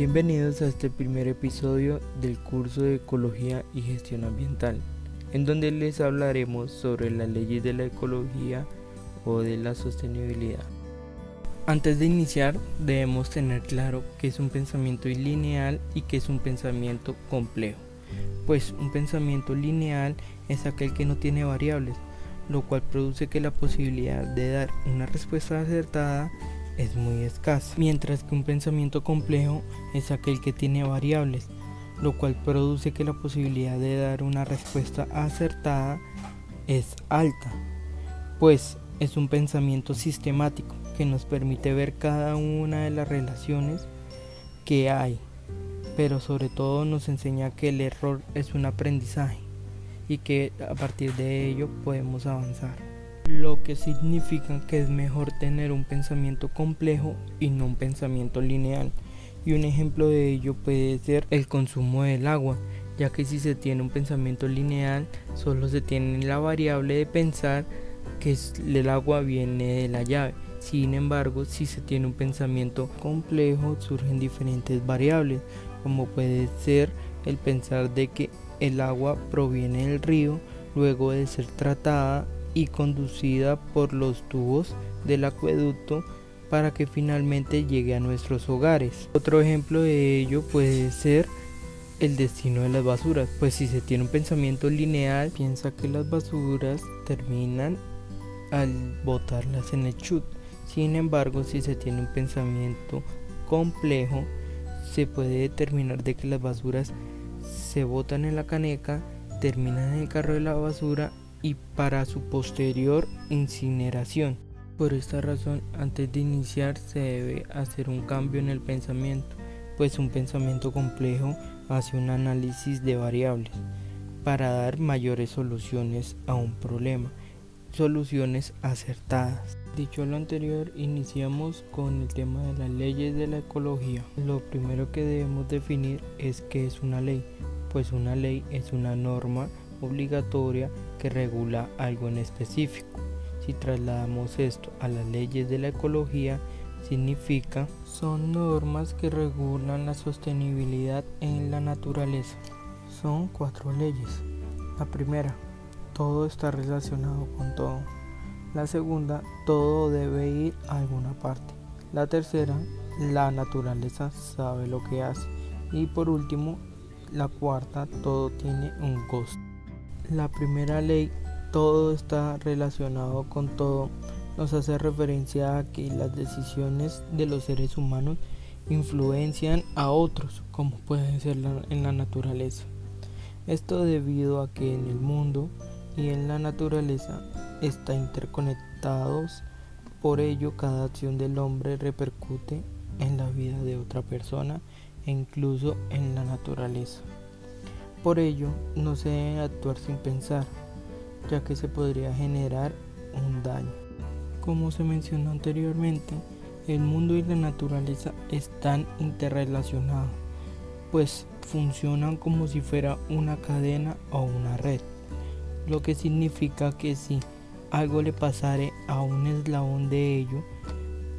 Bienvenidos a este primer episodio del curso de Ecología y Gestión Ambiental, en donde les hablaremos sobre las leyes de la ecología o de la sostenibilidad. Antes de iniciar, debemos tener claro que es un pensamiento lineal y que es un pensamiento complejo, pues un pensamiento lineal es aquel que no tiene variables, lo cual produce que la posibilidad de dar una respuesta acertada es muy escasa, mientras que un pensamiento complejo es aquel que tiene variables, lo cual produce que la posibilidad de dar una respuesta acertada es alta, pues es un pensamiento sistemático que nos permite ver cada una de las relaciones que hay, pero sobre todo nos enseña que el error es un aprendizaje y que a partir de ello podemos avanzar lo que significa que es mejor tener un pensamiento complejo y no un pensamiento lineal. Y un ejemplo de ello puede ser el consumo del agua, ya que si se tiene un pensamiento lineal, solo se tiene la variable de pensar que el agua viene de la llave. Sin embargo, si se tiene un pensamiento complejo, surgen diferentes variables, como puede ser el pensar de que el agua proviene del río luego de ser tratada y conducida por los tubos del acueducto para que finalmente llegue a nuestros hogares. Otro ejemplo de ello puede ser el destino de las basuras, pues si se tiene un pensamiento lineal, piensa que las basuras terminan al botarlas en el chut. Sin embargo, si se tiene un pensamiento complejo, se puede determinar de que las basuras se botan en la caneca, terminan en el carro de la basura y para su posterior incineración. Por esta razón, antes de iniciar se debe hacer un cambio en el pensamiento, pues un pensamiento complejo hace un análisis de variables para dar mayores soluciones a un problema, soluciones acertadas. Dicho lo anterior, iniciamos con el tema de las leyes de la ecología. Lo primero que debemos definir es qué es una ley, pues una ley es una norma obligatoria que regula algo en específico. Si trasladamos esto a las leyes de la ecología, significa son normas que regulan la sostenibilidad en la naturaleza. Son cuatro leyes. La primera, todo está relacionado con todo. La segunda, todo debe ir a alguna parte. La tercera, la naturaleza sabe lo que hace. Y por último, la cuarta, todo tiene un costo. La primera ley, todo está relacionado con todo, nos hace referencia a que las decisiones de los seres humanos influencian a otros, como puede ser en la naturaleza. Esto debido a que en el mundo y en la naturaleza está interconectados, por ello cada acción del hombre repercute en la vida de otra persona e incluso en la naturaleza. Por ello, no se debe actuar sin pensar, ya que se podría generar un daño. Como se mencionó anteriormente, el mundo y la naturaleza están interrelacionados, pues funcionan como si fuera una cadena o una red, lo que significa que si algo le pasare a un eslabón de ello,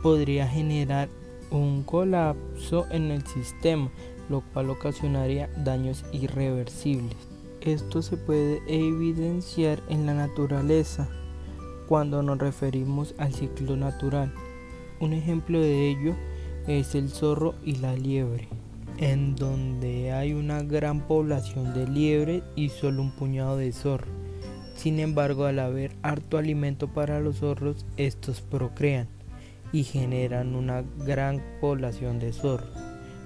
podría generar un colapso en el sistema, lo cual ocasionaría daños irreversibles. Esto se puede evidenciar en la naturaleza cuando nos referimos al ciclo natural. Un ejemplo de ello es el zorro y la liebre, en donde hay una gran población de liebre y solo un puñado de zorro. Sin embargo, al haber harto alimento para los zorros, estos procrean y generan una gran población de zorros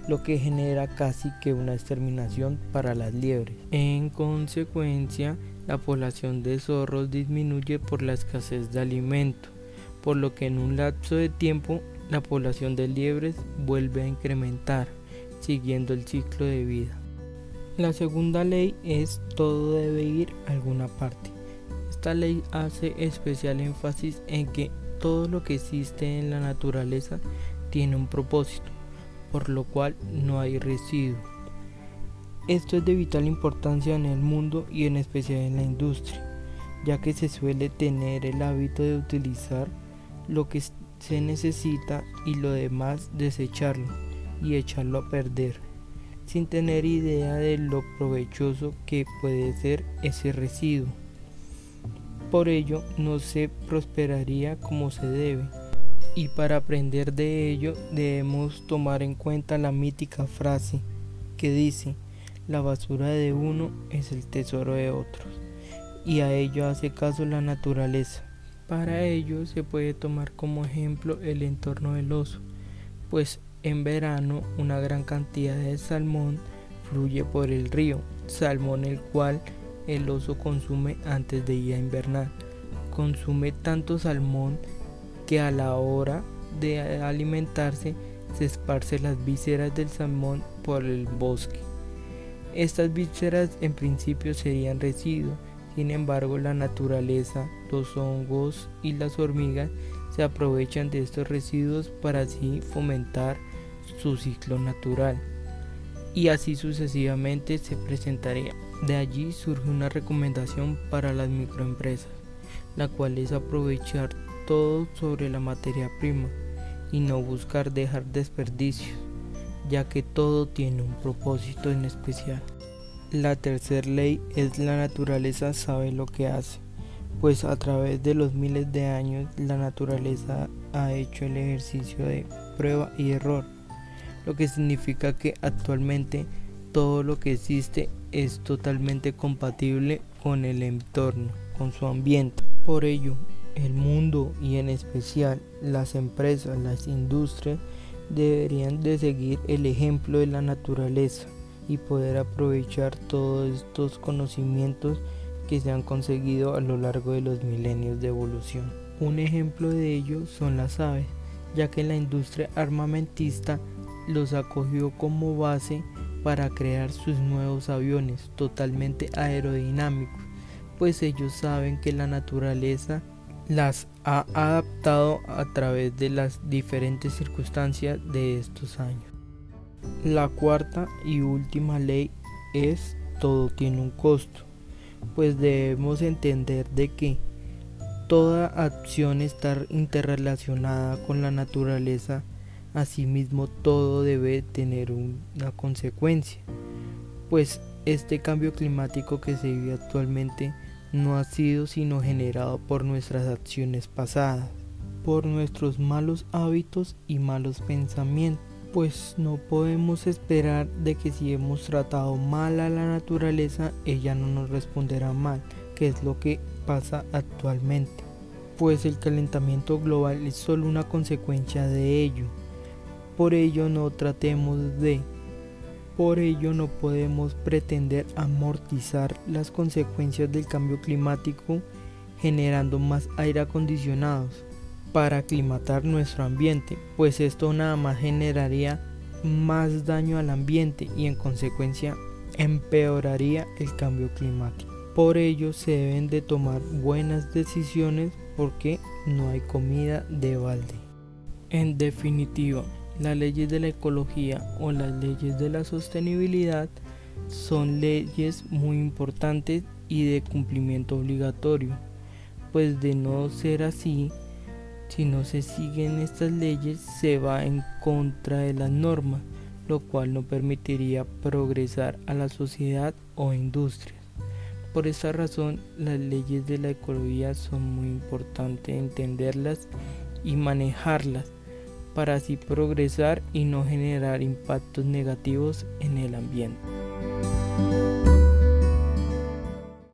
lo que genera casi que una exterminación para las liebres. En consecuencia, la población de zorros disminuye por la escasez de alimento, por lo que en un lapso de tiempo la población de liebres vuelve a incrementar, siguiendo el ciclo de vida. La segunda ley es todo debe ir a alguna parte. Esta ley hace especial énfasis en que todo lo que existe en la naturaleza tiene un propósito por lo cual no hay residuo. Esto es de vital importancia en el mundo y en especial en la industria, ya que se suele tener el hábito de utilizar lo que se necesita y lo demás desecharlo. y echarlo a perder, sin tener idea de lo provechoso que puede ser ese residuo. Por ello no se prosperaría como se debe. Y para aprender de ello debemos tomar en cuenta la mítica frase que dice, la basura de uno es el tesoro de otros. Y a ello hace caso la naturaleza. Para ello se puede tomar como ejemplo el entorno del oso, pues en verano una gran cantidad de salmón fluye por el río, salmón el cual el oso consume antes de ir a invernar. Consume tanto salmón que a la hora de alimentarse se esparce las vísceras del salmón por el bosque. Estas vísceras en principio serían residuos sin embargo, la naturaleza, los hongos y las hormigas se aprovechan de estos residuos para así fomentar su ciclo natural. Y así sucesivamente se presentaría. De allí surge una recomendación para las microempresas, la cual es aprovechar todo sobre la materia prima y no buscar dejar desperdicios, ya que todo tiene un propósito en especial. La tercera ley es la naturaleza sabe lo que hace, pues a través de los miles de años la naturaleza ha hecho el ejercicio de prueba y error, lo que significa que actualmente todo lo que existe es totalmente compatible con el entorno, con su ambiente. Por ello, el mundo y en especial las empresas, las industrias deberían de seguir el ejemplo de la naturaleza y poder aprovechar todos estos conocimientos que se han conseguido a lo largo de los milenios de evolución. Un ejemplo de ello son las aves, ya que la industria armamentista los acogió como base para crear sus nuevos aviones totalmente aerodinámicos, pues ellos saben que la naturaleza las ha adaptado a través de las diferentes circunstancias de estos años. La cuarta y última ley es todo tiene un costo, pues debemos entender de que toda acción está interrelacionada con la naturaleza, asimismo todo debe tener una consecuencia, pues este cambio climático que se vive actualmente no ha sido sino generado por nuestras acciones pasadas, por nuestros malos hábitos y malos pensamientos pues no podemos esperar de que si hemos tratado mal a la naturaleza, ella no nos responderá mal, que es lo que pasa actualmente. Pues el calentamiento global es solo una consecuencia de ello. Por ello no tratemos de... Por ello no podemos pretender amortizar las consecuencias del cambio climático generando más aire acondicionados para aclimatar nuestro ambiente, pues esto nada más generaría más daño al ambiente y en consecuencia empeoraría el cambio climático. Por ello se deben de tomar buenas decisiones porque no hay comida de balde. En definitiva, las leyes de la ecología o las leyes de la sostenibilidad son leyes muy importantes y de cumplimiento obligatorio, pues de no ser así, si no se siguen estas leyes, se va en contra de las normas, lo cual no permitiría progresar a la sociedad o industria. Por esta razón, las leyes de la ecología son muy importantes entenderlas y manejarlas para así progresar y no generar impactos negativos en el ambiente.